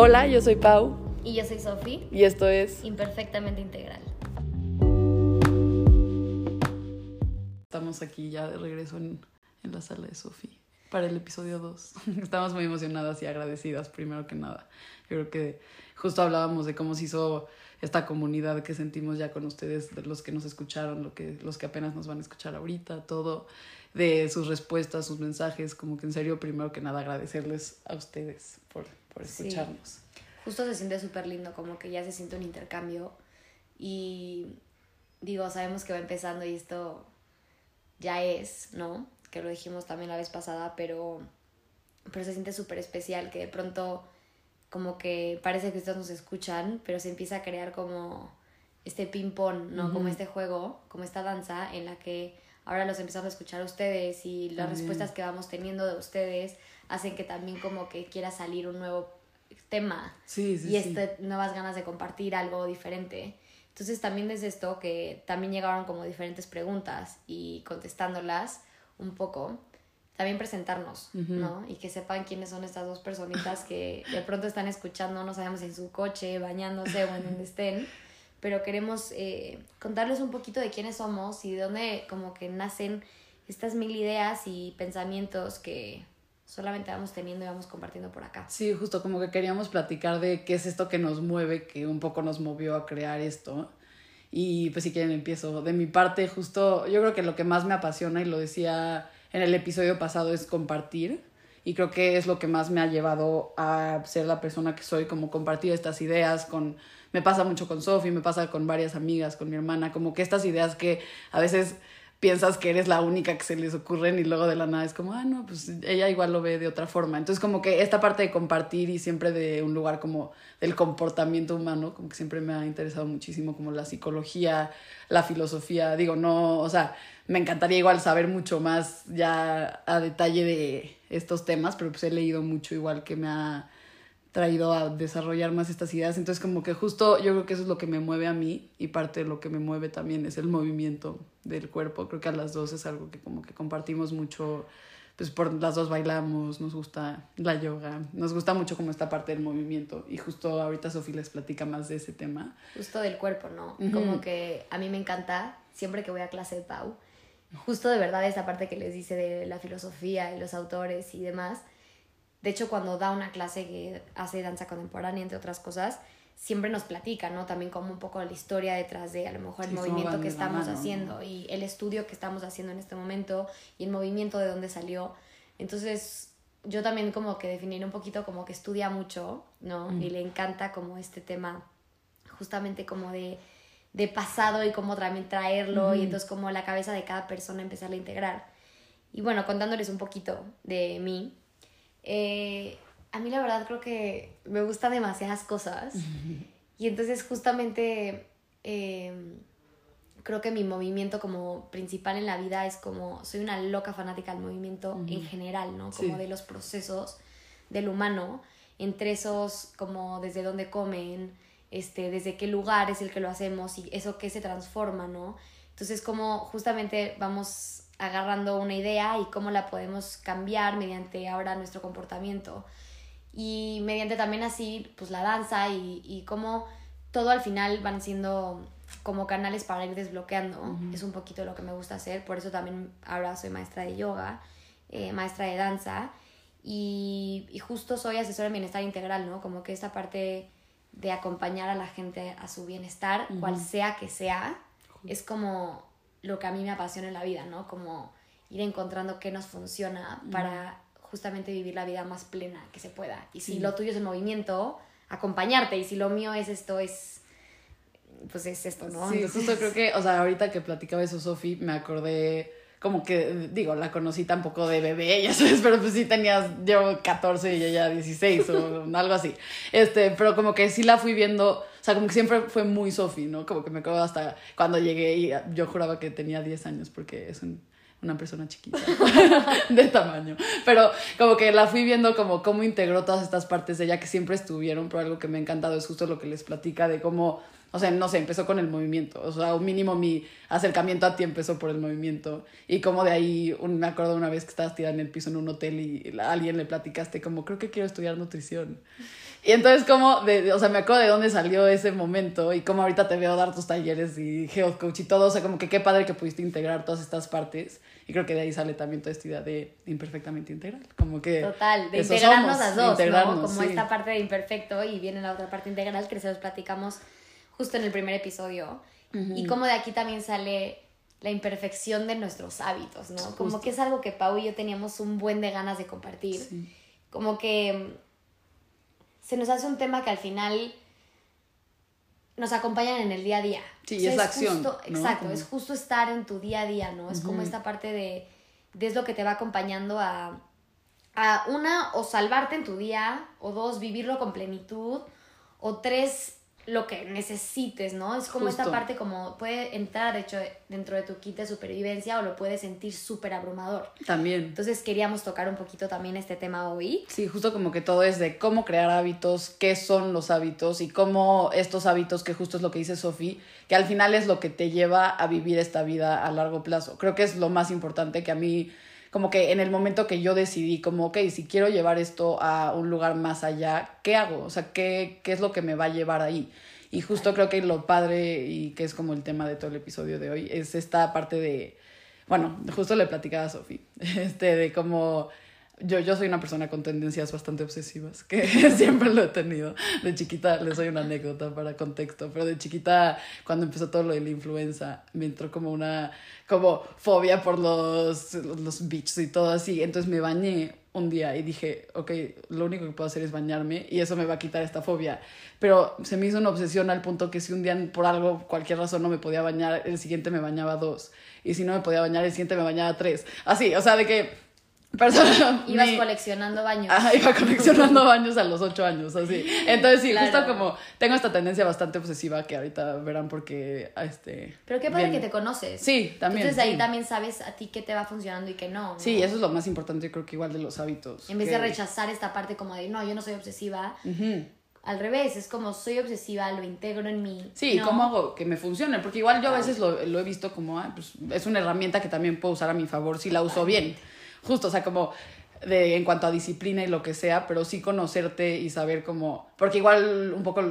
Hola, yo soy Pau. Y yo soy Sofi. Y esto es Imperfectamente Integral. Estamos aquí ya de regreso en, en la sala de Sofi para el episodio 2. Estamos muy emocionadas y agradecidas, primero que nada. Yo creo que justo hablábamos de cómo se hizo esta comunidad que sentimos ya con ustedes, de los que nos escucharon, lo que, los que apenas nos van a escuchar ahorita, todo, de sus respuestas, sus mensajes, como que en serio, primero que nada, agradecerles a ustedes por, por escucharnos. Justo se siente súper lindo, como que ya se siente un intercambio y digo, sabemos que va empezando y esto ya es, ¿no? Que lo dijimos también la vez pasada, pero, pero se siente súper especial que de pronto como que parece que ustedes nos escuchan, pero se empieza a crear como este ping-pong, ¿no? Como este juego, como esta danza en la que ahora los empezamos a escuchar a ustedes y las respuestas que vamos teniendo de ustedes hacen que también como que quiera salir un nuevo tema sí, sí, y este, nuevas ganas de compartir algo diferente. Entonces también desde esto que también llegaron como diferentes preguntas y contestándolas un poco, también presentarnos, ¿no? Y que sepan quiénes son estas dos personitas que de pronto están escuchando, no sabemos en su coche, bañándose o en donde estén, pero queremos eh, contarles un poquito de quiénes somos y de dónde como que nacen estas mil ideas y pensamientos que solamente vamos teniendo y vamos compartiendo por acá. Sí, justo como que queríamos platicar de qué es esto que nos mueve, que un poco nos movió a crear esto. Y pues si quieren empiezo. De mi parte, justo yo creo que lo que más me apasiona, y lo decía en el episodio pasado es compartir y creo que es lo que más me ha llevado a ser la persona que soy, como compartir estas ideas con... Me pasa mucho con Sophie, me pasa con varias amigas, con mi hermana, como que estas ideas que a veces piensas que eres la única que se les ocurren y luego de la nada es como, ah, no, pues ella igual lo ve de otra forma. Entonces como que esta parte de compartir y siempre de un lugar como del comportamiento humano, como que siempre me ha interesado muchísimo como la psicología, la filosofía, digo, no, o sea, me encantaría igual saber mucho más ya a detalle de estos temas, pero pues he leído mucho igual que me ha traído a desarrollar más estas ideas. Entonces como que justo yo creo que eso es lo que me mueve a mí y parte de lo que me mueve también es el movimiento del cuerpo. Creo que a las dos es algo que como que compartimos mucho, pues por las dos bailamos, nos gusta la yoga, nos gusta mucho como esta parte del movimiento y justo ahorita Sofía les platica más de ese tema. Justo del cuerpo, ¿no? Como que a mí me encanta, siempre que voy a clase de Pau, justo de verdad esa parte que les dice de la filosofía y los autores y demás. De hecho, cuando da una clase que hace danza contemporánea, entre otras cosas, siempre nos platica, ¿no? También como un poco la historia detrás de a lo mejor el movimiento que estamos haciendo y el estudio que estamos haciendo en este momento y el movimiento de dónde salió. Entonces, yo también como que definir un poquito como que estudia mucho, ¿no? Y le encanta como este tema justamente como de de pasado y cómo también traerlo y entonces como la cabeza de cada persona empezar a integrar. Y bueno, contándoles un poquito de mí, eh, a mí la verdad creo que me gustan demasiadas cosas y entonces justamente em, creo que mi movimiento como principal en la vida es como, soy una loca fanática del movimiento en general, ¿no? Como de los procesos del humano, entre esos como desde dónde comen, este, desde qué lugar es el que lo hacemos y eso qué se transforma, ¿no? Entonces, como justamente vamos agarrando una idea y cómo la podemos cambiar mediante ahora nuestro comportamiento. Y mediante también así, pues la danza y, y cómo todo al final van siendo como canales para ir desbloqueando. Es un poquito lo que me gusta hacer, por eso también ahora soy maestra de yoga, eh, maestra de danza y, y justo soy asesora en bienestar integral, ¿no? Como que esta parte de acompañar a la gente a su bienestar, cual sea que sea, es como lo que a mí me apasiona en la vida, ¿no? Como ir encontrando qué nos funciona para justamente vivir la vida más plena que se pueda. Y si lo tuyo es el movimiento, acompañarte. Y si lo mío es esto, es. Pues es esto, ¿no? Sí, justo creo que, o sea, ahorita que platicaba eso, Sofi, me acordé como que, digo, la conocí tampoco de bebé, ya sabes, pero pues sí tenías, yo 14 y ella 16 o algo así. Este, pero como que sí la fui viendo, o sea, como que siempre fue muy Sofi, ¿no? Como que me acuerdo hasta cuando llegué y yo juraba que tenía 10 años porque es una persona chiquita de tamaño. Pero como que la fui viendo como cómo integró todas estas partes de ella que siempre estuvieron, pero algo que me ha encantado es justo lo que les platica de cómo o sea, no sé, empezó con el movimiento. O sea, un mínimo mi acercamiento a ti empezó por el movimiento. Y como de ahí, me acuerdo una vez que estabas tirada en el piso en un hotel y a alguien le platicaste como, creo que quiero estudiar nutrición. Y entonces, como, de, o sea, me acuerdo de dónde salió ese momento y cómo ahorita te veo dar tus talleres y health coach y todo. O sea, como que qué padre que pudiste integrar todas estas partes. Y creo que de ahí sale también toda esta idea de imperfectamente integral. Como que. Total, de integrarnos las dos, ¿no? Como esta parte de imperfecto y viene la otra parte integral que se los platicamos justo en el primer episodio. Y como de aquí también sale la imperfección de nuestros hábitos, ¿no? Como que es algo que Pau y yo teníamos un buen de ganas de compartir. Como que se nos hace un tema que al final nos acompañan en el día a día. Sí, es, la acción. Exacto, es justo estar en tu día a día, ¿no? Es como esta parte de, de es lo que te va acompañando a, a una, o salvarte en tu día, o dos, vivirlo con plenitud, o tres, lo que necesites, ¿no? Es como esta parte como puede entrar de hecho dentro de tu kit de supervivencia o lo puedes sentir súper abrumador. También. Entonces queríamos tocar un poquito también este tema hoy. Sí, justo como que todo es de cómo crear hábitos, qué son los hábitos y cómo estos hábitos, que justo es lo que dice Sofi, que al final es lo que te lleva a vivir esta vida a largo plazo. Creo que es lo más importante que a mí como que en el momento que yo decidí, como, ok, si quiero llevar esto a un lugar más allá, ¿qué hago? O sea, ¿qué, qué es lo que me va a llevar ahí? Y justo creo que lo padre y que es como el tema de todo el episodio de hoy es esta parte de, bueno, justo le platicaba a Sofi, este, de cómo yo, yo soy una persona con tendencias bastante obsesivas, que siempre lo he tenido. De chiquita, les doy una anécdota para contexto, pero de chiquita, cuando empezó todo lo de la influenza, me entró como una como fobia por los, los bichos y todo así. Entonces me bañé un día y dije, ok, lo único que puedo hacer es bañarme y eso me va a quitar esta fobia. Pero se me hizo una obsesión al punto que si un día por algo, cualquier razón no me podía bañar, el siguiente me bañaba dos. Y si no me podía bañar, el siguiente me bañaba tres. Así, o sea, de que Ibas coleccionando baños. Ajá, iba coleccionando baños a los ocho años, así. Entonces sí, justo como tengo esta tendencia bastante obsesiva que ahorita verán porque este. Pero qué padre que te conoces. Sí, también. Entonces ahí también sabes a ti qué te va funcionando y qué no, Sí, eso es lo más importante, creo que igual de los hábitos. En vez de rechazar esta parte como de no, yo no soy obsesiva. Al revés, es como soy obsesiva, lo integro en mí. Sí, ¿cómo hago que me funcione? Porque igual yo a veces lo, lo he visto como, ah, pues es una herramienta que también puedo usar a mi favor si la uso bien justo, o sea, como de, en cuanto a disciplina y lo que sea, pero sí conocerte y saber cómo, porque igual un poco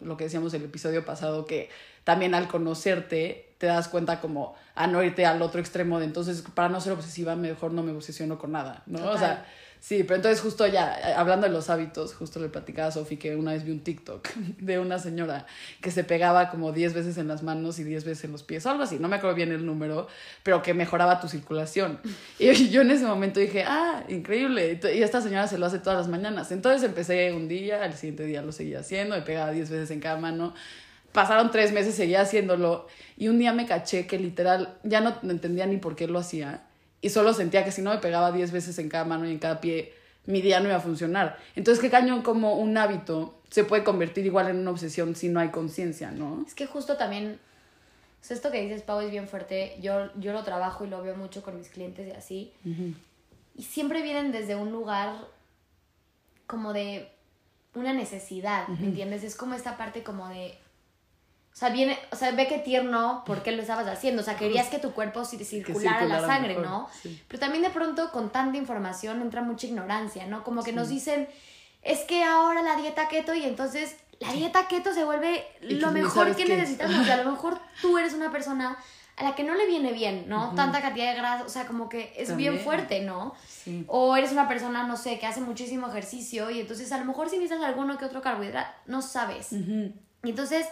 lo que decíamos el episodio pasado, que también al conocerte te das cuenta como a no irte al otro extremo de entonces para no ser obsesiva mejor no me obsesiono con nada, ¿no? O sea, Sí, pero entonces justo ya, eh, hablando de los hábitos, justo le platicaba a Sofi que una vez vi un TikTok de una señora que se pegaba como 10 veces en las manos y 10 veces en los pies, o algo así, no me acuerdo bien el número, pero que mejoraba tu circulación. Y yo en ese momento dije, ah, increíble, y esta señora se lo hace todas las mañanas. Entonces empecé un día, al siguiente día lo seguía haciendo, me pegaba 10 veces en cada mano. Pasaron tres meses, seguía haciéndolo, y un día me caché que literal ya no entendía ni por qué lo hacía y solo sentía que si no me pegaba 10 veces en cada mano y en cada pie, mi día no iba a funcionar. Entonces, qué cañón como un hábito se puede convertir igual en una obsesión si no hay conciencia, ¿no? Es que justo también, o esto que dices, Pau, es bien fuerte. Yo, yo lo trabajo y lo veo mucho con mis clientes y así. Y siempre vienen desde un lugar como de una necesidad, ¿me entiendes? Es como esta parte como de o sea, viene, o sea, ve qué tierno por qué lo estabas haciendo. O sea, querías que tu cuerpo circulara, la sangre, ¿no? Pero también de pronto con tanta información entra mucha ignorancia, ¿no? Como que nos dicen, es que ahora la dieta keto y entonces la dieta keto se vuelve lo mejor que necesitas porque a lo mejor tú eres una persona a la que no le viene bien, ¿no? Tanta cantidad de grasa, o sea, como que es bien fuerte, ¿no? O eres una persona, no sé, que hace muchísimo ejercicio y entonces a lo mejor si necesitas alguno que otro carbohidrato, no sabes. Y entonces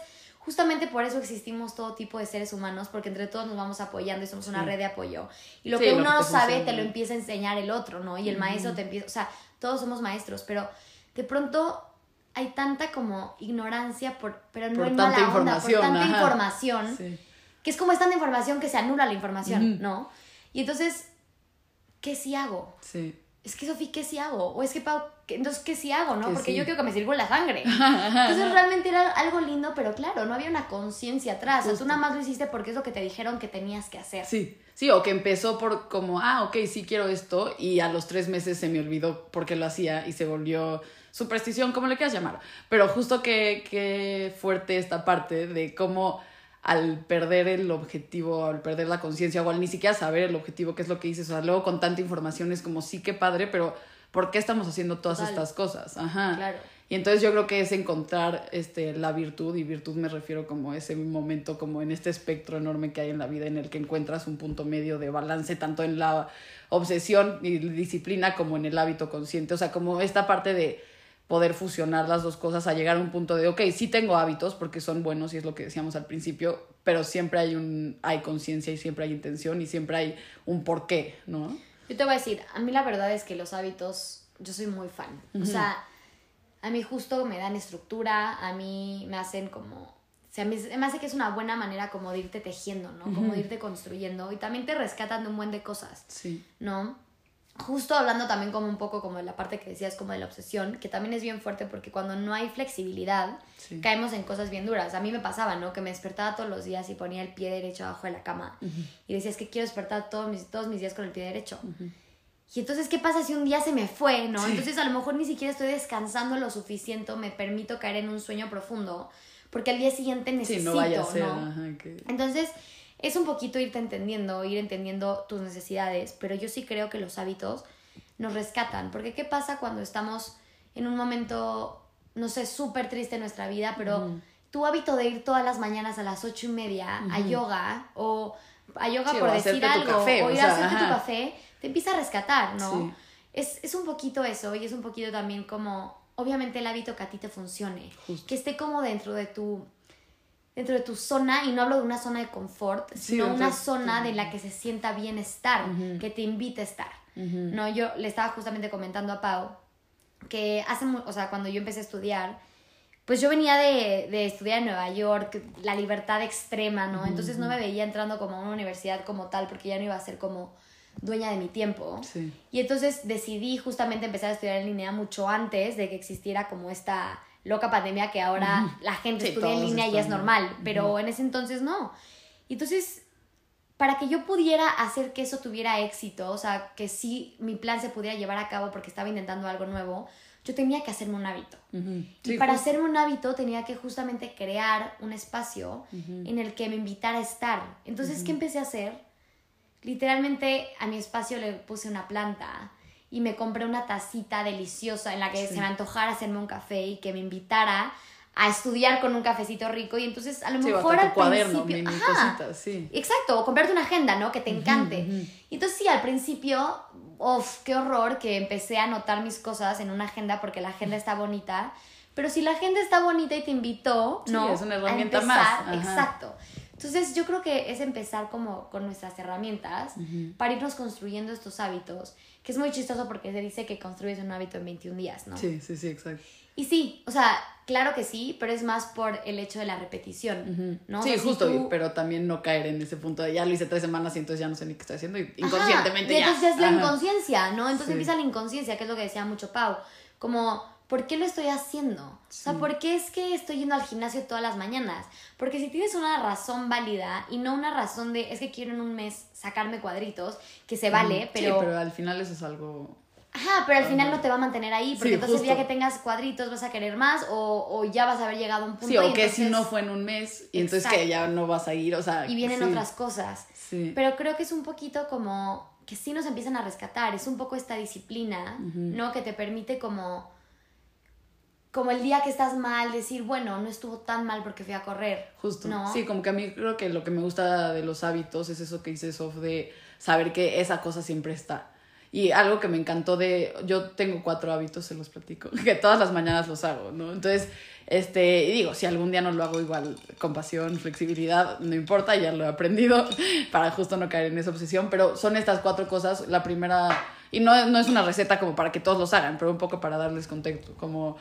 Justamente por eso existimos todo tipo de seres humanos, porque entre todos nos vamos apoyando y somos una red de apoyo. Y lo que uno no sabe te lo empieza a enseñar el otro, ¿no? Y el maestro te empieza, o sea, todos somos maestros, pero de pronto hay tanta como ignorancia, por, pero no en mala onda, por tanta información, que es como es tanta información que se anula la información, ¿no? Y entonces, ¿qué si hago? Sí es que Sofía, ¿qué si hago? O es que Pau, entonces, ¿qué si hago? ¿no? Porque yo quiero que me sirva la sangre. Entonces, realmente era algo lindo, pero claro, no había una conciencia atrás. O sea, tú nada más lo hiciste porque es lo que te dijeron que tenías que hacer. Sí, sí, o que empezó por como, ah, ok, sí quiero esto, y a los tres meses se me olvidó porque lo hacía y se volvió superstición, como le quieras llamar. Pero justo que, que fuerte esta parte de cómo al perder el objetivo, al perder la conciencia o al ni siquiera saber el objetivo, que es lo que dices. O sea, luego con tanta información es como sí que padre, pero ¿por qué estamos haciendo todas Total. estas cosas? Ajá. Claro. Y entonces yo creo que es encontrar este, la virtud, y virtud me refiero como ese momento, como en este espectro enorme que hay en la vida, en el que encuentras un punto medio de balance, tanto en la obsesión y disciplina como en el hábito consciente. O sea, como esta parte de poder fusionar las dos cosas a llegar a un punto de, ok, sí tengo hábitos porque son buenos y es lo que decíamos al principio, pero siempre hay un hay conciencia y siempre hay intención y siempre hay un porqué, ¿no? Yo te voy a decir, a mí la verdad es que los hábitos, yo soy muy fan. O sea, a mí justo me dan estructura, a mí me hacen como... O sea, me, me hace que es una buena manera como de irte tejiendo, ¿no? Como de irte construyendo. Y también te rescatan de un buen de cosas, Sí. ¿no? Justo hablando también como un poco como de la parte que decías como de la obsesión, que también es bien fuerte porque cuando no hay flexibilidad, Sí. caemos en cosas bien duras. A mí me pasaba, ¿no? Que me despertaba todos los días y ponía el pie derecho abajo de la cama. Y decía, es que quiero despertar todos mis, todos mis días con el pie derecho. Y entonces, ¿qué pasa si un día se me fue, no? Sí. Entonces, a lo mejor ni siquiera estoy descansando lo suficiente, me permito caer en un sueño profundo, porque al día siguiente Sí, necesito, no vaya a ser, ¿no? ajá, que... Entonces, es un poquito irte entendiendo, ir entendiendo tus necesidades, pero yo sí creo que los hábitos nos rescatan, porque ¿qué pasa cuando estamos en un momento, no sé, súper triste en nuestra vida, pero tu hábito de ir todas las mañanas a las ocho y media a yoga, o a yoga Sí, por decir tu algo, café, o o ir sea, a hacerte tu ajá. café, te empieza a rescatar, ¿no? Sí. Es, es un poquito eso, y es un poquito también como, obviamente el hábito que a ti te funcione, Justo. que esté como dentro de tu dentro de tu zona, y no hablo de una zona de confort, sino una zona de la que se sienta bien estar, que te invite a estar. No, yo le estaba justamente comentando a Pau que hace, o sea, cuando yo empecé a estudiar, pues yo venía de, de estudiar en Nueva York, la libertad extrema, ¿no? Entonces no me veía entrando como a una universidad como tal, porque ya no iba a ser como dueña de mi tiempo. Sí. Y entonces decidí justamente empezar a estudiar en línea mucho antes de que existiera como esta loca pandemia que ahora la gente Sí, estudia en línea y es normal, pero en ese entonces no. Y entonces, para que yo pudiera hacer que eso tuviera éxito, o sea, que sí mi plan se pudiera llevar a cabo porque estaba intentando algo nuevo, yo tenía que hacerme un hábito. Y Sí, para hacerme un hábito tenía que justamente crear un espacio en el que me invitara a estar. Entonces, ¿qué empecé a hacer? Literalmente a mi espacio le puse una planta y me compré una tacita deliciosa en la que Sí. se me antojara hacerme un café y que me invitara a estudiar con un cafecito rico y entonces a lo Sí, mejor al cuaderno, principio mini Ajá. cositas, sí. Exacto, o comprarte una agenda, ¿no? Que te encante. Y entonces sí, al principio, uff, qué horror que empecé a anotar mis cosas en una agenda porque la agenda está bonita. Pero si la agenda está bonita y te invitó, Sí, ¿no? es una A herramienta empezar, más, ajá. Exacto. Entonces yo creo que es empezar como con nuestras herramientas para irnos construyendo estos hábitos, que es muy chistoso porque se dice que construyes un hábito en 21 días, ¿no? Sí, sí, sí, exacto. Y sí, o sea, claro que sí, pero es más por el hecho de la repetición, ¿no? O Sí, sea, si justo, y- tú- pero también no caer en ese punto de ya lo hice tres semanas y entonces ya no sé ni qué estoy haciendo y Ajá, inconscientemente y ya. entonces es la Ajá. inconsciencia, ¿no? Entonces Sí. empieza la inconsciencia, que es lo que decía mucho Pau. Como, ¿por qué lo estoy haciendo? O sea, ¿por qué es que estoy yendo al gimnasio todas las mañanas? Porque si tienes una razón válida y no una razón de, es que quiero en un mes sacarme cuadritos, que se vale, pero... Sí, pero al final eso es algo... Ajá, pero al final no te va a mantener ahí, porque Sí, entonces el día justo. que tengas cuadritos vas a querer más o, o ya vas a haber llegado a un punto Sí, o y que si no fue en un mes y entonces que ya no vas a ir, o sea... y vienen sí, otras cosas. Sí. Pero creo que es un poquito como que sí nos empiezan a rescatar, es un poco esta disciplina, ¿no? Que te permite como como el día que estás mal decir, bueno, no estuvo tan mal porque fui a correr. Justo. ¿no? Sí, como que a mí creo que lo que me gusta de los hábitos es eso que dice Sof de saber que esa cosa siempre está. Y algo que me encantó de, yo tengo cuatro hábitos, se los platico, que todas las mañanas los hago, ¿no? Entonces, este, y digo, si algún día no lo hago igual, compasión, flexibilidad, no importa, ya lo he aprendido para justo no caer en esa obsesión, pero son estas cuatro cosas. La primera, y no, no es una receta como para que todos los hagan, pero un poco para darles contexto, como,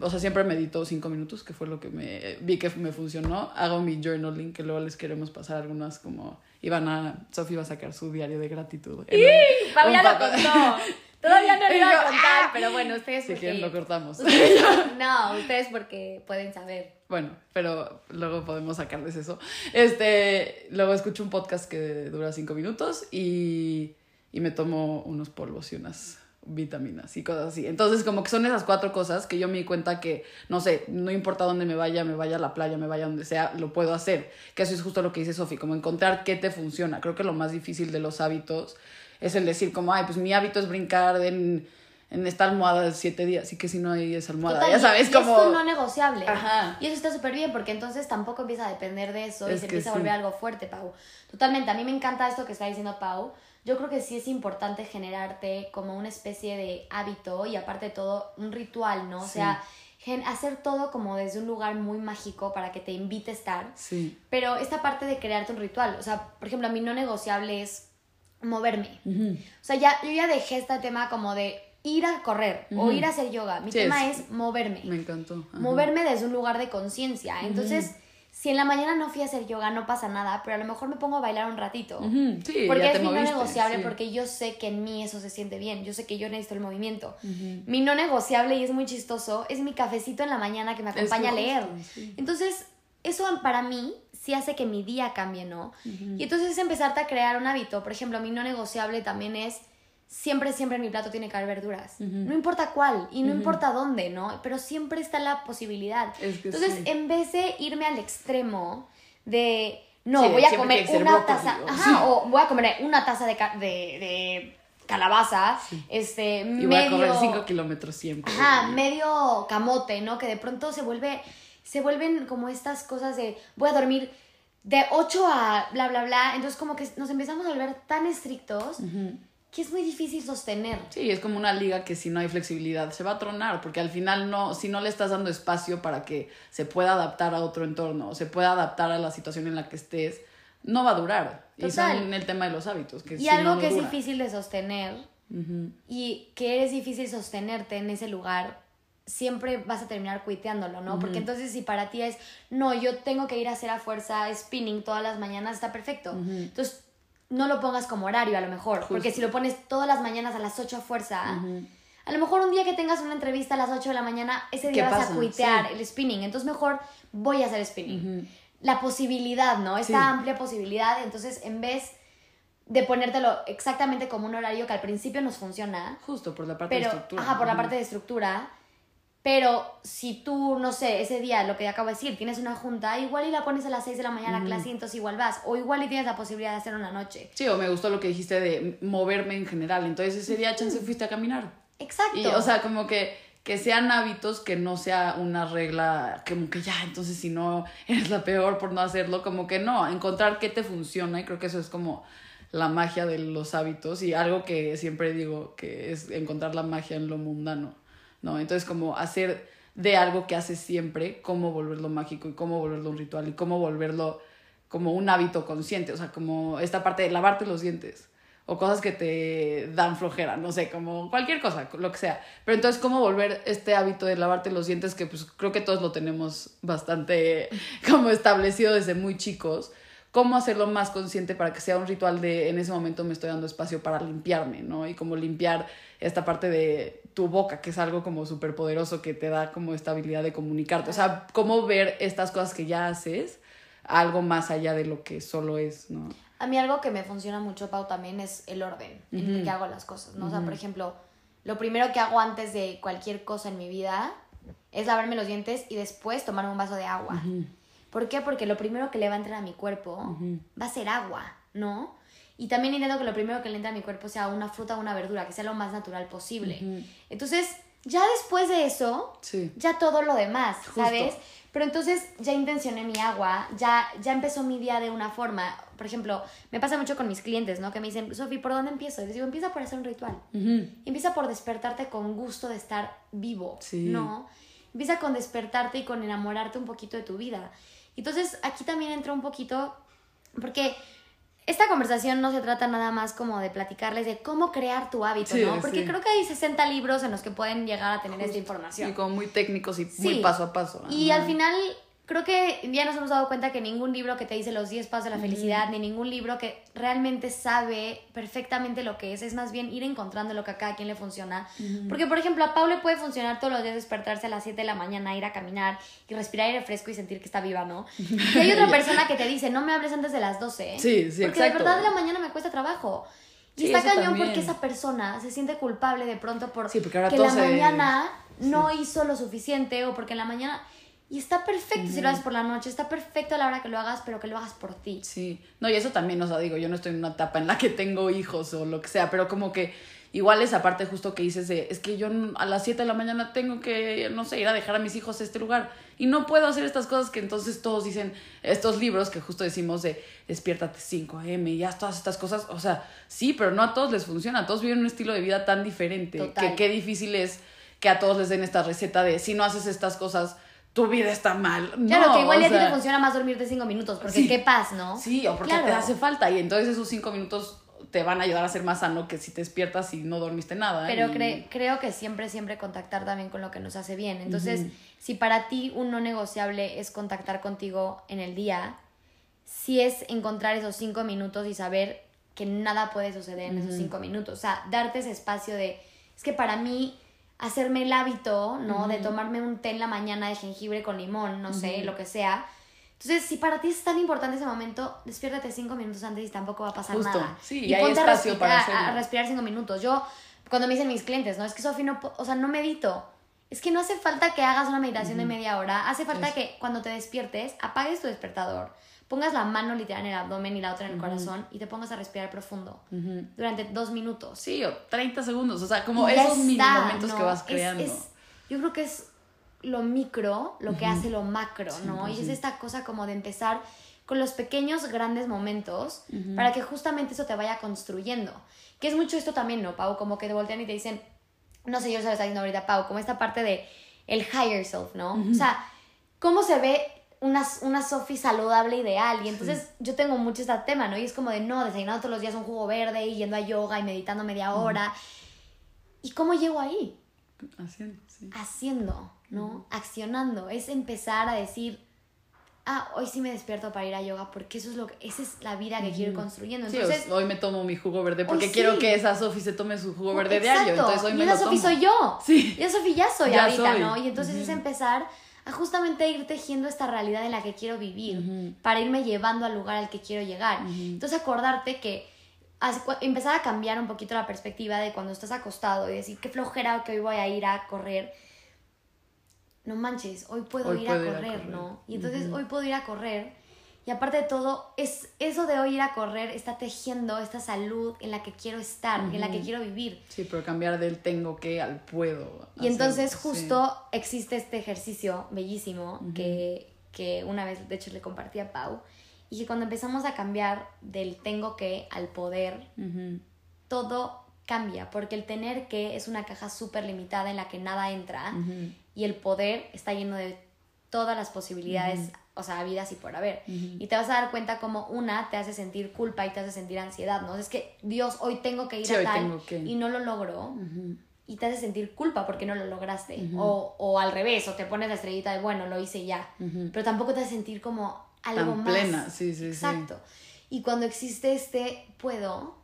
o sea, siempre medito cinco minutos, que fue lo que me vi que me funcionó. Hago mi journaling, que luego les queremos pasar algunas como, iban a, Sofía iba a sacar su diario de gratitud. en un- Pau ya un lo contó. Todavía no lo iba a contar, ¡ah! pero bueno, ustedes Si porque... quieren lo cortamos. ustedes- no, ustedes porque pueden saber. Bueno, pero luego podemos sacarles eso. Este, luego escucho un podcast que dura cinco minutos y, y me tomo unos polvos y unas vitaminas y cosas así. Entonces, como que son esas cuatro cosas que yo me di cuenta que, no sé, no importa dónde me vaya, me vaya a la playa, me vaya a donde sea, lo puedo hacer. Que eso es justo lo que dice Sofi, como encontrar qué te funciona. Creo que lo más difícil de los hábitos es el decir como, ay, pues mi hábito es brincar en en esta almohada de siete días y que si no hay esa almohada, Total, ya sabes y como... es no negociable. Ajá. Y eso está súper bien porque entonces tampoco empieza a depender de eso y se empieza a volver algo fuerte, Pau. Totalmente, a mí me encanta esto que está diciendo Pau. Yo creo que sí es importante generarte como una especie de hábito y aparte de todo un ritual, ¿no? O Sí. sea, hacer todo como desde un lugar muy mágico para que te invite a estar. Sí. Pero esta parte de crearte un ritual, o sea, por ejemplo, a mí no negociable es moverme. O sea, ya, yo ya dejé este tema como de ir a correr o ir a hacer yoga. Mi Sí, tema es- es moverme. Me encantó. Ajá. Moverme desde un lugar de conciencia. Entonces, si en la mañana no fui a hacer yoga, no pasa nada, pero a lo mejor me pongo a bailar un ratito. Sí, Porque ya es te mi no negociable, sí. porque yo sé que en mí eso se siente bien. Yo sé que yo necesito el movimiento. Mi no negociable, y es muy chistoso, es mi cafecito en la mañana que me acompaña a leer. sí. Entonces, eso para mí sí hace que mi día cambie, ¿no? Y entonces es empezarte a crear un hábito. Por ejemplo, mi no negociable también es siempre, siempre en mi plato tiene que haber verduras. No importa cuál y no importa dónde, ¿no? Pero siempre está la posibilidad. Es que entonces, sí. en vez de irme al extremo de, no, Sí, voy a comer una taza, o- ajá, sí. o voy a comer una taza de, de, de calabaza, este, Y voy a medio... correr 5 kilómetros siempre. Ajá, medio camote, ¿no? Que de pronto se vuelve, se vuelven como estas cosas de voy a dormir de 8 a bla, bla, bla. Entonces como que nos empezamos a volver tan estrictos que es muy difícil sostener. Sí, es como una liga que si no hay flexibilidad se va a tronar, porque al final no, si no le estás dando espacio para que se pueda adaptar a otro entorno, o se pueda adaptar a la situación en la que estés, no va a durar. Y son el tema de los hábitos, que Y si algo no que es difícil de sostener y que es difícil sostenerte en ese lugar, siempre vas a terminar cuiteándolo, ¿no? Porque entonces si para ti es, no, yo tengo que ir a hacer a fuerza spinning todas las mañanas, está perfecto. Entonces, no lo pongas como horario a lo mejor, porque si lo pones todas las mañanas a las 8 a fuerza, a lo mejor un día que tengas una entrevista a las 8 de la mañana, ese día ¿Qué vas pasa? a cuitear Sí. el spinning, entonces mejor voy a hacer spinning. La posibilidad, ¿no? Esta Sí. amplia posibilidad, entonces en vez de ponértelo exactamente como un horario que al principio nos funciona, Justo por la parte de estructura. ajá, por la parte de estructura, pero si tú, no sé, ese día, lo que acabo de decir, tienes una junta, igual y la pones a las 6 de la mañana a clase y entonces igual vas, o igual y tienes la posibilidad de hacerlo en la noche. Sí, o me gustó lo que dijiste de moverme en general. Entonces ese día chance fuiste a caminar. Exacto. Y, o sea, como que, que sean hábitos, que no sea una regla, como que ya, entonces si no eres la peor por no hacerlo, como que no, encontrar qué te funciona y creo que eso es como la magia de los hábitos y algo que siempre digo que es encontrar la magia en lo mundano, ¿no? Entonces como hacer de algo que haces siempre, cómo volverlo mágico y cómo volverlo un ritual y cómo volverlo como un hábito consciente, o sea, como esta parte de lavarte los dientes o cosas que te dan flojera, no sé, como cualquier cosa, lo que sea. Pero entonces, ¿cómo volver este hábito de lavarte los dientes que pues creo que todos lo tenemos bastante como establecido desde muy chicos? ¿Cómo hacerlo más consciente para que sea un ritual de en ese momento me estoy dando espacio para limpiarme, ¿no? Y como limpiar esta parte de tu boca, que es algo como súper poderoso que te da como esta habilidad de comunicarte. O sea, cómo ver estas cosas que ya haces a algo más allá de lo que solo es, ¿no? A mí algo que me funciona mucho, Pau, también es el orden en el que hago las cosas, ¿no? O sea, por ejemplo, lo primero que hago antes de cualquier cosa en mi vida es lavarme los dientes y después tomarme un vaso de agua. ¿Por qué? Porque lo primero que le va a entrar a mi cuerpo va a ser agua, ¿no? Y también intento que lo primero que le entre a mi cuerpo sea una fruta o una verdura, que sea lo más natural posible. Entonces, ya después de eso, Sí. ya todo lo demás, Justo. ¿sabes? Pero entonces ya intencioné mi agua, ya, ya empezó mi día de una forma. Por ejemplo, me pasa mucho con mis clientes, ¿no? Que me dicen, Sofi, ¿por dónde empiezo? Y les digo, empieza por hacer un ritual. Empieza por despertarte con gusto de estar vivo, Sí. ¿no? Empieza con despertarte y con enamorarte un poquito de tu vida. Entonces, aquí también entra un poquito, porque esta conversación no se trata nada más como de platicarles de cómo crear tu hábito, Sí, ¿no? Porque sí. creo que hay 60 libros en los que pueden llegar a tener esta información. Y como muy técnicos y Sí. muy paso a paso. Y al final, creo que ya nos hemos dado cuenta que ningún libro que te dice los 10 pasos de la felicidad, ni ningún libro que realmente sabe perfectamente lo que es, es más bien ir encontrando lo que a cada quien le funciona. Porque, por ejemplo, a Pau le puede funcionar todos los días despertarse a las 7 de la mañana, ir a caminar y respirar aire fresco y sentir que está viva, ¿no? Y hay otra persona que te dice, no me hables antes de las 12. ¿eh? Sí, sí, Porque exacto. de verdad de la mañana me cuesta trabajo. Y Sí, está cañón también. porque esa persona se siente culpable de pronto por Sí, porque ahora que la mañana no hizo lo suficiente o porque en la mañana... Y está perfecto si lo haces por la noche, está perfecto a la hora que lo hagas, pero que lo hagas por ti. Sí, no, y eso también, o sea, digo, yo no estoy en una etapa en la que tengo hijos o lo que sea, pero como que igual esa parte justo que dices de, es que yo a las 7 de la mañana tengo que, no sé, ir a dejar a mis hijos a este lugar y no puedo hacer estas cosas que entonces todos dicen, estos libros que justo decimos de despiértate 5 a.m. y haz todas estas cosas, o sea, sí, pero no a todos les funciona, todos viven un estilo de vida tan diferente que qué difícil es que a todos les den esta receta de si no haces estas cosas tu vida está mal. Claro, que igual ya a ti te funciona más dormirte cinco minutos, porque qué paz, ¿no? Sí, o porque te hace falta. Y entonces esos cinco minutos te van a ayudar a ser más sano que si te despiertas y no dormiste nada. Pero creo que siempre, siempre contactar también con lo que nos hace bien. Entonces, si para ti un no negociable es contactar contigo en el día, si es encontrar esos cinco minutos y saber que nada puede suceder en esos cinco minutos. O sea, darte ese espacio de, es que para mí hacerme el hábito, ¿no? De tomarme un té en la mañana de jengibre con limón, no sé, lo que sea. Entonces, si para ti es tan importante ese momento, despiértate cinco minutos antes y tampoco va a pasar nada. Sí, y, hay espacio a para hacerlo. a respirar cinco minutos. Yo, cuando me dicen mis clientes, ¿no? Es que Sofi no, o sea, no medito. Es que no hace falta que hagas una meditación de media hora. Hace falta que cuando te despiertes, apagues tu despertador pongas la mano literal en el abdomen y la otra en el corazón y te pongas a respirar profundo durante dos minutos. Sí, o 30 segundos, o sea, como esos mini momentos que vas creando. yo creo que es lo micro lo que hace lo macro, ¿no? y es esta cosa como de empezar con los pequeños, grandes momentos para que justamente eso te vaya construyendo. Que es mucho esto también, ¿no, Pau? Como que te voltean y te dicen, no sé, yo se lo está diciendo ahorita, Pau, como esta parte de el higher self, ¿no? O sea, ¿cómo se ve una, una Sofi saludable ideal. Y entonces yo tengo mucho este tema, ¿no? Y es como de, no, desayunando todos los días un jugo verde y yendo a yoga y meditando media hora. ¿Y cómo llego ahí? Haciendo, sí. Haciendo, ¿no? Accionando. Es empezar a decir, ah, hoy sí me despierto para ir a yoga porque eso es lo que, esa es la vida que quiero ir construyendo. Entonces, hoy me tomo mi jugo verde porque quiero que esa Sofi se tome su jugo verde diario. Entonces hoy y me esa Sofi soy yo. Sí. Y esa Sofi ya soy ahorita, ¿no? Y entonces es empezar a justamente ir tejiendo esta realidad en la que quiero vivir, para irme llevando al lugar al que quiero llegar. Entonces acordarte que empezar a cambiar un poquito la perspectiva de cuando estás acostado y decir, qué flojera que hoy voy a ir a correr. No manches, hoy puedo, ir, a correr, ¿no? Y entonces hoy puedo ir a correr y aparte de todo, es eso de hoy ir a correr está tejiendo esta salud en la que quiero estar, en la que quiero vivir. Sí, pero cambiar del tengo que al puedo. Y entonces justo existe este ejercicio bellísimo que, que una vez, de hecho, le compartí a Pau. Y que cuando empezamos a cambiar del tengo que al poder, todo cambia, porque el tener que es una caja súper limitada en la que nada entra y el poder está lleno de todas las posibilidades o sea, vidas y por haber. Y te vas a dar cuenta como una te hace sentir culpa y te hace sentir ansiedad, ¿no? Es que, Dios, hoy tengo que ir a tal y no lo logro. Y te hace sentir culpa porque no lo lograste. o, o, al revés, o te pones la estrellita de, bueno, lo hice ya. Pero tampoco te hace sentir como algo Tan más. plena, sí, sí, Exacto. Y cuando existe este puedo,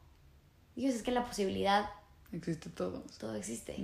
Dios, es que la posibilidad... Existe todo. Todo existe.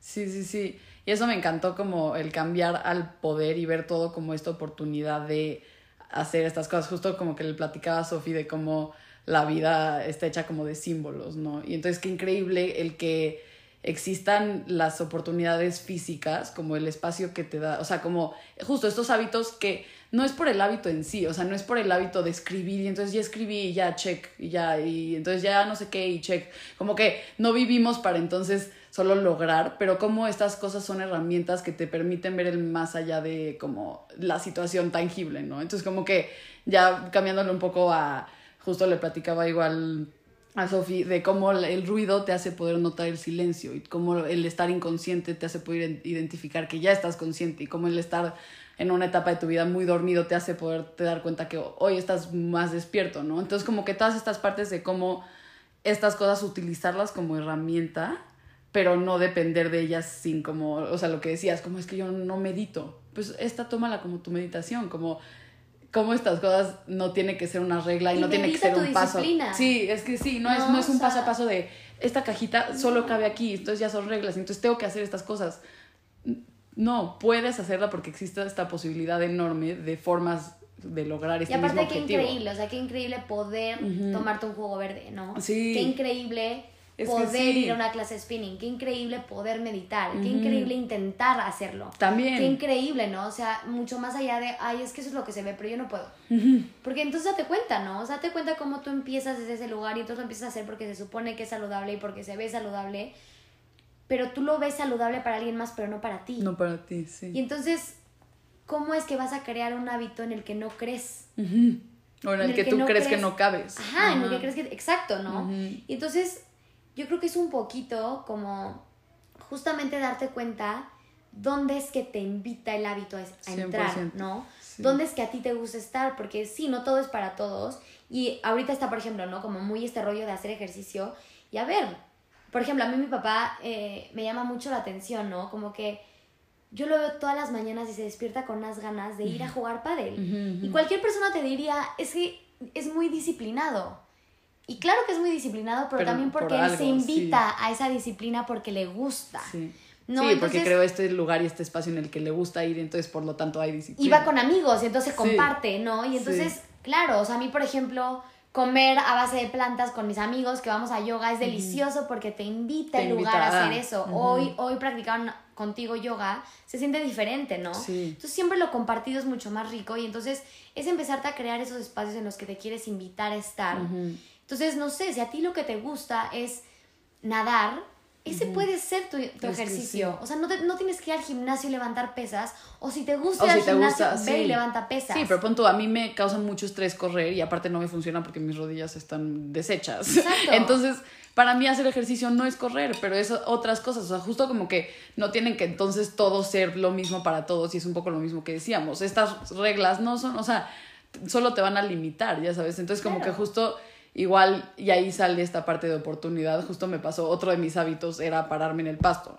Sí, sí, sí. Y eso me encantó como el cambiar al poder y ver todo como esta oportunidad de hacer estas cosas. Justo como que le platicaba a Sofi de cómo la vida está hecha como de símbolos, ¿no? Y entonces qué increíble el que existan las oportunidades físicas, como el espacio que te da, o sea, como justo estos hábitos que no es por el hábito en sí, o sea, no es por el hábito de escribir y entonces ya escribí y ya check y ya, y entonces ya no sé qué y check, como que no vivimos para entonces solo lograr, pero como estas cosas son herramientas que te permiten ver el más allá de como la situación tangible, ¿no? Entonces como que ya cambiándolo un poco a, justo le platicaba igual a Sofi de cómo el ruido te hace poder notar el silencio y cómo el estar inconsciente te hace poder identificar que ya estás consciente y cómo el estar en una etapa de tu vida muy dormido te hace poder te dar cuenta que hoy estás más despierto, ¿no? Entonces como que todas estas partes de cómo estas cosas utilizarlas como herramienta pero no depender de ellas sin como, o sea, lo que decías, como es que yo no medito. Pues esta tómala como tu meditación, como como estas cosas no tiene que ser una regla y, no tiene que ser un paso. Sí, es que sí, no, es, no es un paso a paso de esta cajita solo cabe aquí, entonces ya son reglas, entonces tengo que hacer estas cosas. No, puedes hacerla porque existe esta posibilidad enorme de formas de lograr este y aparte, qué increíble, o sea, qué increíble poder tomarte un jugo verde, ¿no? Sí. Qué increíble poder ir a una clase de spinning, qué increíble poder meditar, qué increíble intentar hacerlo. También. Qué increíble, ¿no? O sea, mucho más allá de, ay, es que eso es lo que se ve, pero yo no puedo. Porque entonces date cuenta, ¿no? O sea, date cuenta cómo tú empiezas desde ese lugar y entonces lo empiezas a hacer porque se supone que es saludable y porque se ve saludable, pero tú lo ves saludable para alguien más, pero no para ti. No para ti, sí. Y entonces, ¿cómo es que vas a crear un hábito en el que no crees? O en el, que, tú crees, que no cabes. Ajá, en el que crees que... Exacto, ¿no? Y entonces, yo creo que es un poquito como justamente darte cuenta dónde es que te invita el hábito a, entrar, ¿no? ¿Dónde es que a ti te gusta estar? Porque sí, no todo es para todos. Y ahorita está, por ejemplo, ¿no? Como muy este rollo de hacer ejercicio. Y a ver, por ejemplo, a mí mi papá eh, me llama mucho la atención, ¿no? Como que yo lo veo todas las mañanas y se despierta con unas ganas de ir a jugar pádel. Y cualquier persona te diría, es que es muy disciplinado. Y claro que es muy disciplinado, pero, también porque él se invita a esa disciplina porque le gusta. Sí. sí, porque creo este lugar y este espacio en el que le gusta ir, entonces por lo tanto hay disciplina. Y va con amigos, y entonces comparte, ¿no? Y entonces, claro, o sea, a mí, por ejemplo, comer a base de plantas con mis amigos que vamos a yoga es delicioso porque te invita el lugar a hacer eso. Hoy, hoy practicaron contigo yoga, se siente diferente, ¿no? Sí. Entonces siempre lo compartido es mucho más rico y entonces es empezarte a crear esos espacios en los que te quieres invitar a estar. Entonces, no sé, si a ti lo que te gusta es nadar, ese puede ser tu, ejercicio. O sea, no, no, tienes que ir al gimnasio y levantar pesas. O si te gusta ir al gimnasio, ve y levanta pesas. Sí, pero punto, a mí me causa mucho estrés correr y aparte no me funciona porque mis rodillas están deshechas. Entonces, para mí hacer ejercicio no es correr, pero es otras cosas. O sea, justo como que no tienen que entonces todo ser lo mismo para todos y es un poco lo mismo que decíamos. Estas reglas no son, o sea, solo te van a limitar, ya sabes. Entonces, como que justo igual, y ahí sale esta parte de oportunidad, justo me pasó, otro de mis hábitos era pararme en el pasto,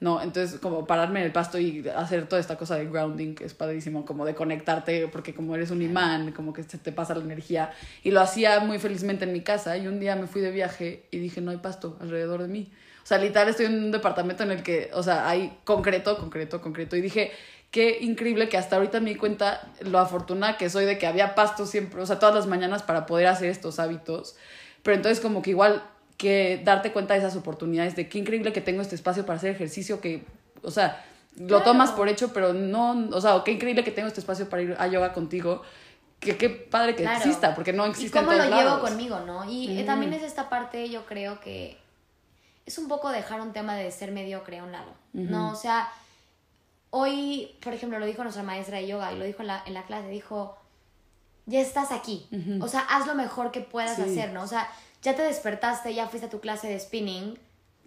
¿no? Entonces, como pararme en el pasto y hacer toda esta cosa de grounding, que es padrísimo, como de conectarte, porque como eres un imán, como que se te pasa la energía, y lo hacía muy felizmente en mi casa, y un día me fui de viaje y dije, no hay pasto alrededor de mí. O sea, literal estoy en un departamento en el que, o sea, hay concreto, concreto, concreto, y dije, qué increíble que hasta ahorita me di cuenta lo afortunada que soy de que había pasto siempre, o sea, todas las mañanas para poder hacer estos hábitos. Pero entonces como que igual que darte cuenta de esas oportunidades, de qué increíble que tengo este espacio para hacer ejercicio, que, o sea, lo tomas por hecho, pero no, o sea, qué increíble que tengo este espacio para ir a yoga contigo. Que qué padre que exista, porque no existe. ¿Y cómo lo llevo conmigo, no? Y también es esta parte, yo creo que es un poco dejar un tema de ser mediocre a un lado, ¿no? O sea, hoy, por ejemplo, lo dijo nuestra maestra de yoga y lo dijo en la, en la clase, dijo, ya estás aquí, o sea, haz lo mejor que puedas hacer, ¿no? O sea, ya te despertaste, ya fuiste a tu clase de spinning,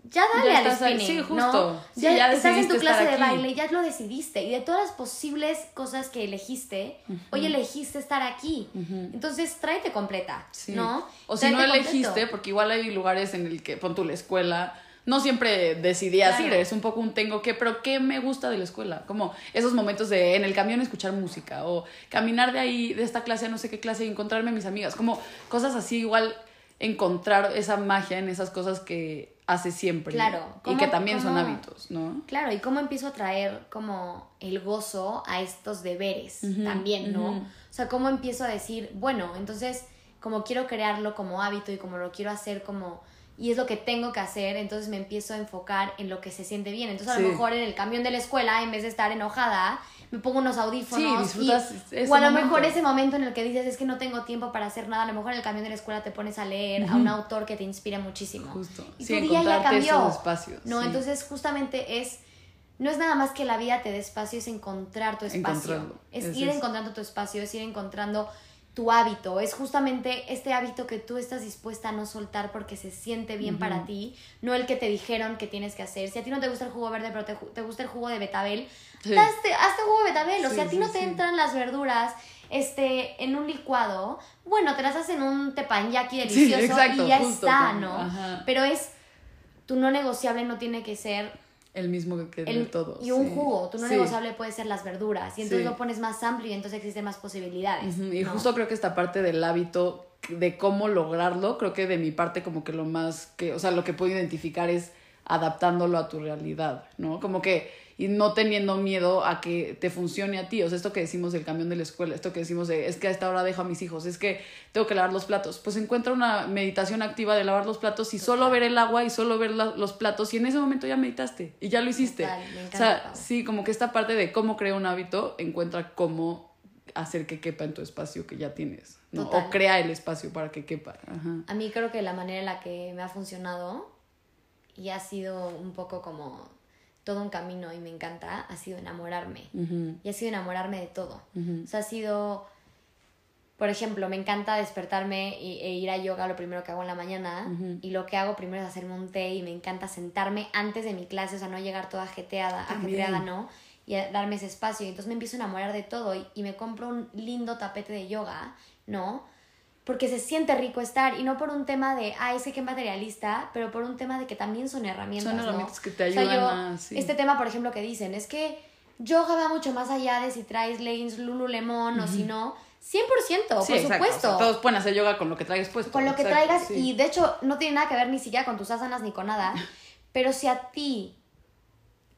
ya dale al spinning, sí, justo. ¿no? ya, estás en tu clase de baile, ya lo decidiste. Y de todas las posibles cosas que elegiste, hoy elegiste estar aquí. Entonces, tráete completa, ¿no? O si no elegiste, porque igual hay lugares en el que, pon tu la escuela, no siempre decidí así, es un poco un tengo que, pero ¿qué me gusta de la escuela? Como esos momentos de en el camión escuchar música o caminar de ahí, de esta clase a no sé qué clase y encontrarme a mis amigas, como cosas así, igual encontrar esa magia en esas cosas que hace siempre. Claro. Y que también son hábitos, ¿no? Claro, y cómo empiezo a traer como el gozo a estos deberes también, ¿no? O sea, cómo empiezo a decir, bueno, entonces como quiero crearlo como hábito y como lo quiero hacer como y es lo que tengo que hacer, entonces me empiezo a enfocar en lo que se siente bien. Entonces a lo mejor en el camión de la escuela, en vez de estar enojada, me pongo unos audífonos. Sí, y, o a lo mejor ese momento en el que dices, es que no tengo tiempo para hacer nada, a lo mejor en el camión de la escuela te pones a leer a un autor que te inspira muchísimo. Justo. Y tu día ya cambió. Espacios, no, entonces justamente es no es nada más que la vida te dé espacio, es encontrar tu espacio. Es, ir encontrando tu espacio, es ir encontrando tu hábito, es justamente este hábito que tú estás dispuesta a no soltar porque se siente bien para ti, no el que te dijeron que tienes que hacer. Si a ti no te gusta el jugo verde, pero te, gusta el jugo de betabel, hazte, jugo de betabel. o sea, a ti no te entran las verduras este, en un licuado, bueno, te las haces en un tepanyaki delicioso y ya está, ¿no? Pero es, tu no negociable no tiene que ser el mismo que el, todos. Y un jugo, tu no negociable puede ser las verduras. Y entonces lo pones más amplio y entonces existen más posibilidades. Y justo creo que esta parte del hábito, de cómo lograrlo, creo que de mi parte como que lo más que, o sea, lo que puedo identificar es adaptándolo a tu realidad, ¿no? Como que y no teniendo miedo a que te funcione a ti. O sea, esto que decimos del camión de la escuela, esto que decimos de es que a esta hora dejo a mis hijos, es que tengo que lavar los platos. Pues encuentra una meditación activa de lavar los platos y solo ver el agua y solo ver los platos y en ese momento ya meditaste y ya lo hiciste. o sea, sí, como que esta parte de cómo crea un hábito, encuentra cómo hacer que quepa en tu espacio que ya tienes, ¿no? O crea el espacio para que quepa. A mí creo que la manera en la que me ha funcionado y ha sido un poco como todo un camino y me encanta, ha sido enamorarme. Y ha sido enamorarme de todo. O sea, ha sido, por ejemplo, me encanta despertarme e ir a yoga lo primero que hago en la mañana. Y lo que hago primero es hacerme un té y me encanta sentarme antes de mi clase, o sea, no llegar toda ajetreada, ajetreada, no y darme ese espacio. Y entonces me empiezo a enamorar de todo y, me compro un lindo tapete de yoga, ¿no? Porque se siente rico estar y no por un tema de, ay, sé que materialista, pero por un tema de que también son herramientas. Son herramientas que te ayudan Este tema, por ejemplo, que dicen, es que yoga va mucho más allá de si traes leggings Lululemon o si no. 100%, por supuesto. todos pueden hacer yoga con lo que traigas puesto. Con lo que traigas y de hecho no tiene nada que ver ni siquiera con tus asanas ni con nada. pero si a ti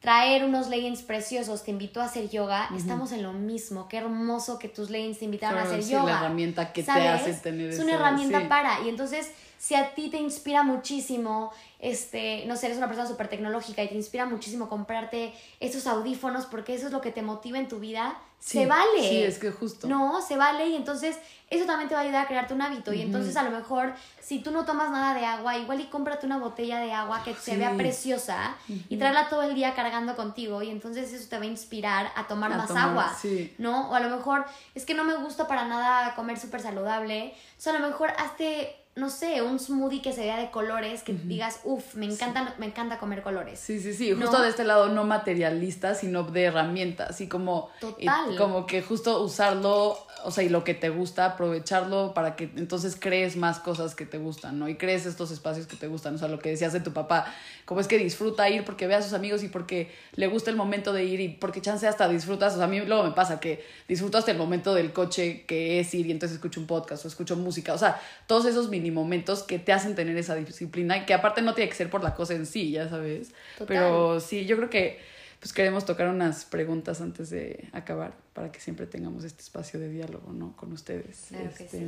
traer unos leggings preciosos te invitó a hacer yoga, estamos en lo mismo. Qué hermoso que tus leggings te invitaron a hacer sí, yoga. la herramienta que te hace tener Es una herramienta para. Y entonces, si a ti te inspira muchísimo, este, no sé, eres una persona súper tecnológica y te inspira muchísimo comprarte esos audífonos porque eso es lo que te motiva en tu vida, se vale. Sí, es que justo. No, se vale y entonces eso también te va a ayudar a crearte un hábito. Y entonces a lo mejor, si tú no tomas nada de agua, igual y cómprate una botella de agua que se vea preciosa y tráela todo el día cargando contigo. Y entonces eso te va a inspirar a tomar más agua. ¿No? O a lo mejor es que no me gusta para nada comer súper saludable. O sea, a lo mejor hazte no sé, un smoothie que se vea de colores, que digas, uff, me encanta, me encanta comer colores. Sí, sí, sí, justo de este lado no materialista, sino de herramientas, así como, Total. como que justo usarlo, o sea, y lo que te gusta, aprovecharlo para que entonces crees más cosas que te gustan, ¿no? Y crees estos espacios que te gustan, o sea, lo que decías de tu papá, como es que disfruta ir porque ve a sus amigos y porque le gusta el momento de ir y porque chance hasta disfrutas, o sea, a mí luego me pasa que disfruto hasta el momento del coche que es ir y entonces escucho un podcast o escucho música, o sea, todos esos momentos que te hacen tener esa disciplina y que aparte no tiene que ser por la cosa en sí, ya sabes. Pero sí, yo creo que pues queremos tocar unas preguntas antes de acabar para que siempre tengamos este espacio de diálogo, ¿no? Con ustedes. Este,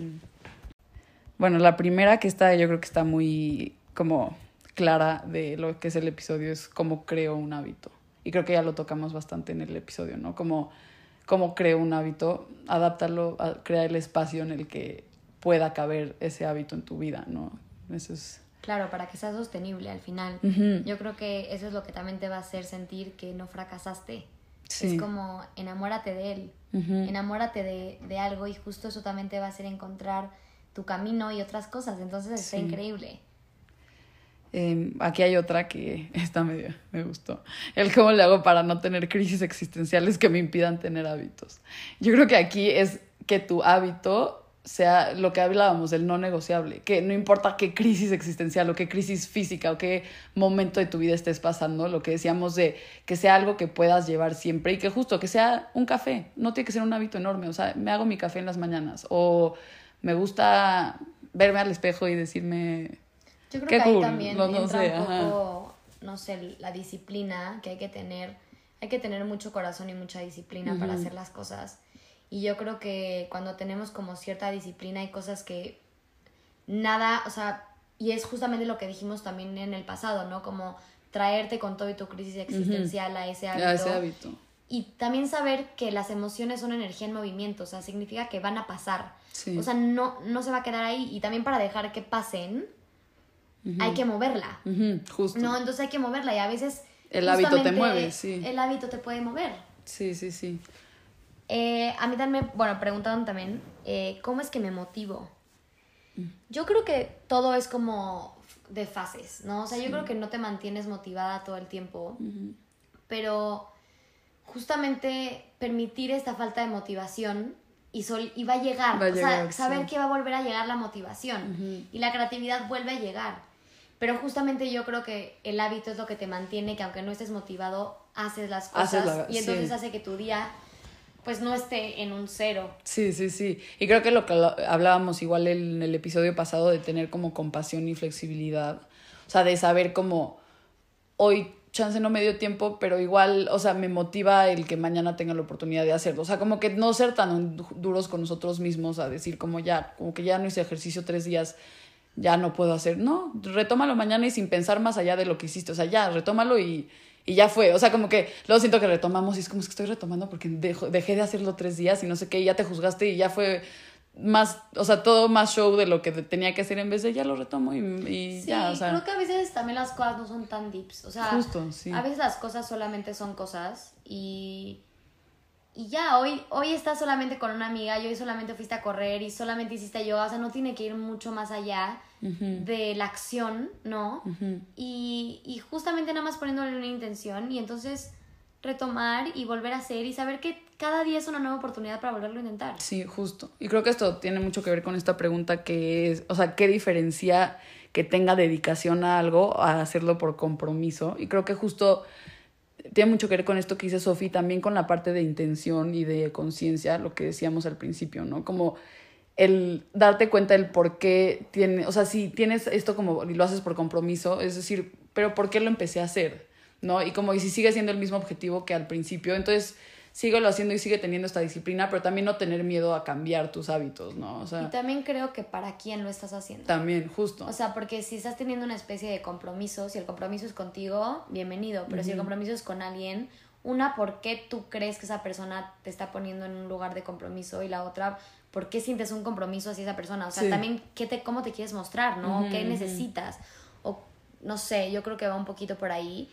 bueno, la primera que está, yo creo que está muy como clara de lo que es el episodio es cómo creo un hábito. Y creo que ya lo tocamos bastante en el episodio, ¿no? Como cómo creo un hábito, adaptarlo, a crear el espacio en el que pueda caber ese hábito en tu vida, ¿no? Eso es... Claro, para que sea sostenible al final. Yo creo que eso es lo que también te va a hacer sentir que no fracasaste. Es como enamórate de él, enamórate de, de, algo y justo eso también te va a hacer encontrar tu camino y otras cosas. Entonces está increíble. Em, aquí hay otra que está medio, me gustó. El cómo le hago para no tener crisis existenciales que me impidan tener hábitos. Yo creo que aquí es que tu hábito sea lo que hablábamos, el no negociable, que no importa qué crisis existencial o qué crisis física o qué momento de tu vida estés pasando, lo que decíamos de que sea algo que puedas llevar siempre y que justo que sea un café, no tiene que ser un hábito enorme, o sea, me hago mi café en las mañanas o me gusta verme al espejo y decirme... Yo creo que ahí también no, entra sé, un poco, no sé, la disciplina que hay que tener, hay que tener mucho corazón y mucha disciplina para hacer las cosas y yo creo que cuando tenemos como cierta disciplina hay cosas que nada, o sea, y es justamente lo que dijimos también en el pasado, ¿no? Como traerte con todo y tu crisis existencial a, ese hábito, a ese hábito. Y también saber que las emociones son energía en movimiento, o sea, significa que van a pasar. O sea, no, no se va a quedar ahí. Y también para dejar que pasen, hay que moverla. Justo. No, entonces hay que moverla y a veces... El hábito te mueve, sí. El hábito te puede mover. Sí, sí, sí. Eh, a mí también, bueno, preguntaron también, eh, ¿cómo es que me motivo? Mm. Yo creo que todo es como de fases, ¿no? O sea, yo creo que no te mantienes motivada todo el tiempo, pero justamente permitir esta falta de motivación y, sol, y va a llegar, o sea, saber que va a volver a llegar la motivación y la creatividad vuelve a llegar. Pero justamente yo creo que el hábito es lo que te mantiene, que aunque no estés motivado, haces las cosas y entonces hace que tu día pues no esté en un cero. Sí, sí, sí. Y creo que lo que hablábamos igual en el episodio pasado de tener como compasión y flexibilidad, o sea, de saber cómo hoy chance no me dio tiempo, pero igual, o sea, me motiva el que mañana tenga la oportunidad de hacerlo. O sea, como que no ser tan duros con nosotros mismos a decir como ya, como que ya no hice ejercicio tres días, ya no puedo hacer. No, retómalo mañana y sin pensar más allá de lo que hiciste. O sea, ya, retómalo y, y ya fue. O sea, como que luego siento que retomamos y es como es que estoy retomando porque dejé de hacerlo tres días y no sé qué, y ya te juzgaste y ya fue más, o sea, todo más show de lo que tenía que hacer en vez de ya lo retomo y, y ya, o sea. creo que a veces también las cosas no son tan deeps, o sea, Justo, sí. a veces las cosas solamente son cosas y y ya, hoy, hoy estás solamente con una amiga y hoy solamente fuiste a correr y solamente hiciste yoga, o sea, no tiene que ir mucho más allá de la acción, ¿no? y, y justamente nada más poniéndole una intención y entonces retomar y volver a hacer y saber que cada día es una nueva oportunidad para volverlo a intentar. Sí, justo. Y creo que esto tiene mucho que ver con esta pregunta que es, o sea, ¿qué diferencia que tenga dedicación a algo a hacerlo por compromiso? Y creo que justo tiene mucho que ver con esto que dice Sofi, también con la parte de intención y de conciencia, lo que decíamos al principio, ¿no? Como el darte cuenta del por qué tiene, o sea, si tienes esto como y lo haces por compromiso, es decir, pero ¿por qué lo empecé a hacer? ¿No? Y como y si sigue siendo el mismo objetivo que al principio, entonces síguelo haciendo y sigue teniendo esta disciplina, pero también no tener miedo a cambiar tus hábitos, ¿no? O sea, y también creo que para quién lo estás haciendo. También, justo. O sea, porque si estás teniendo una especie de compromiso, si el compromiso es contigo, bienvenido, pero si el compromiso es con alguien, una, ¿por qué tú crees que esa persona te está poniendo en un lugar de compromiso? Y la otra, ¿por qué sientes un compromiso hacia esa persona? O sea, también, ¿qué te, ¿cómo te quieres mostrar, no? ¿Qué necesitas? O, no sé, yo creo que va un poquito por ahí.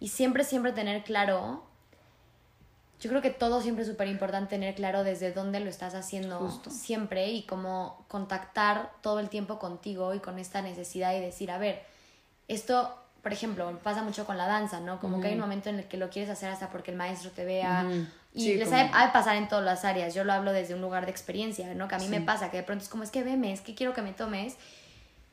Y siempre, siempre tener claro yo creo que todo siempre es súper importante tener claro desde dónde lo estás haciendo siempre y como contactar todo el tiempo contigo y con esta necesidad y decir, a ver, esto, por ejemplo, pasa mucho con la danza, ¿no? Como que hay un momento en el que lo quieres hacer hasta porque el maestro te vea. Y les ha, de, pasar en todas las áreas. Yo lo hablo desde un lugar de experiencia, ¿no? Que a mí me pasa, que de pronto es como, es que veme, es que quiero que me tomes.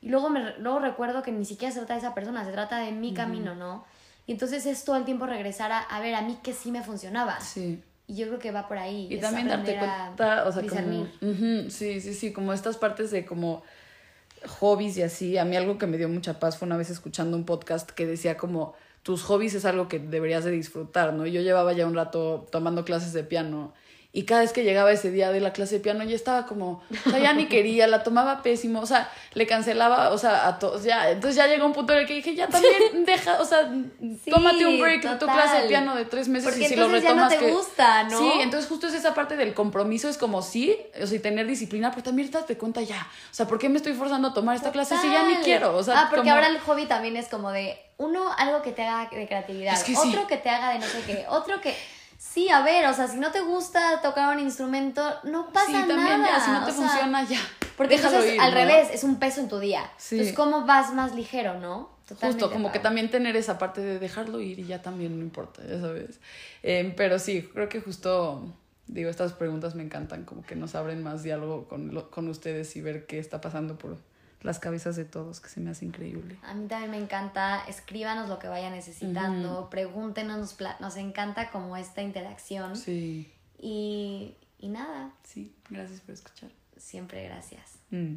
Y luego, me, luego recuerdo que ni siquiera se trata de esa persona, se trata de mi camino, ¿no? Y entonces es todo el tiempo regresar a, a ver a mí que sí me funcionaba. Sí. Y yo creo que va por ahí. Y también darte cuenta, o sea, como... sí, sí, sí, como estas partes de como hobbies y así. A mí algo que me dio mucha paz fue una vez escuchando un podcast que decía como tus hobbies es algo que deberías de disfrutar, ¿no? Yo llevaba ya un rato tomando clases de piano y cada vez que llegaba ese día de la clase de piano ya estaba como, o sea, ya ni quería, la tomaba pésimo, o sea, le cancelaba, o sea, a todos, ya, entonces ya llegó un punto en el que dije, ya también deja, o sea, tómate un break de tu clase de piano de tres meses y si lo retomas ya no te gusta, ¿no? Sí, entonces justo es esa parte del compromiso, es como sí, o sea, tener disciplina, pero también date cuenta ya, o sea, ¿por qué me estoy forzando a tomar esta clase si ya ni quiero? O sea, ah, porque ahora el hobby también es como de, uno, algo que te haga de creatividad, otro que te haga de no sé qué, otro que Sí, a ver, o sea, si no te gusta tocar un instrumento, no pasa sí, también, nada. si no te funciona, ya. Porque entonces, al revés, es un peso en tu día. Sí. Entonces, ¿cómo vas más ligero, no? Justo, como que también tener esa parte de dejarlo ir y ya también no importa, ya sabes. Em, pero sí, creo que justo, digo, estas preguntas me encantan, como que nos abren más diálogo con, con ustedes y ver qué está pasando por las cabezas de todos, que se me hace increíble. A mí también me encanta, escríbanos lo que vayan necesitando, pregúntenos, nos, nos encanta como esta interacción. Sí. Y, y nada. Sí, gracias por escuchar. Siempre gracias. Mm.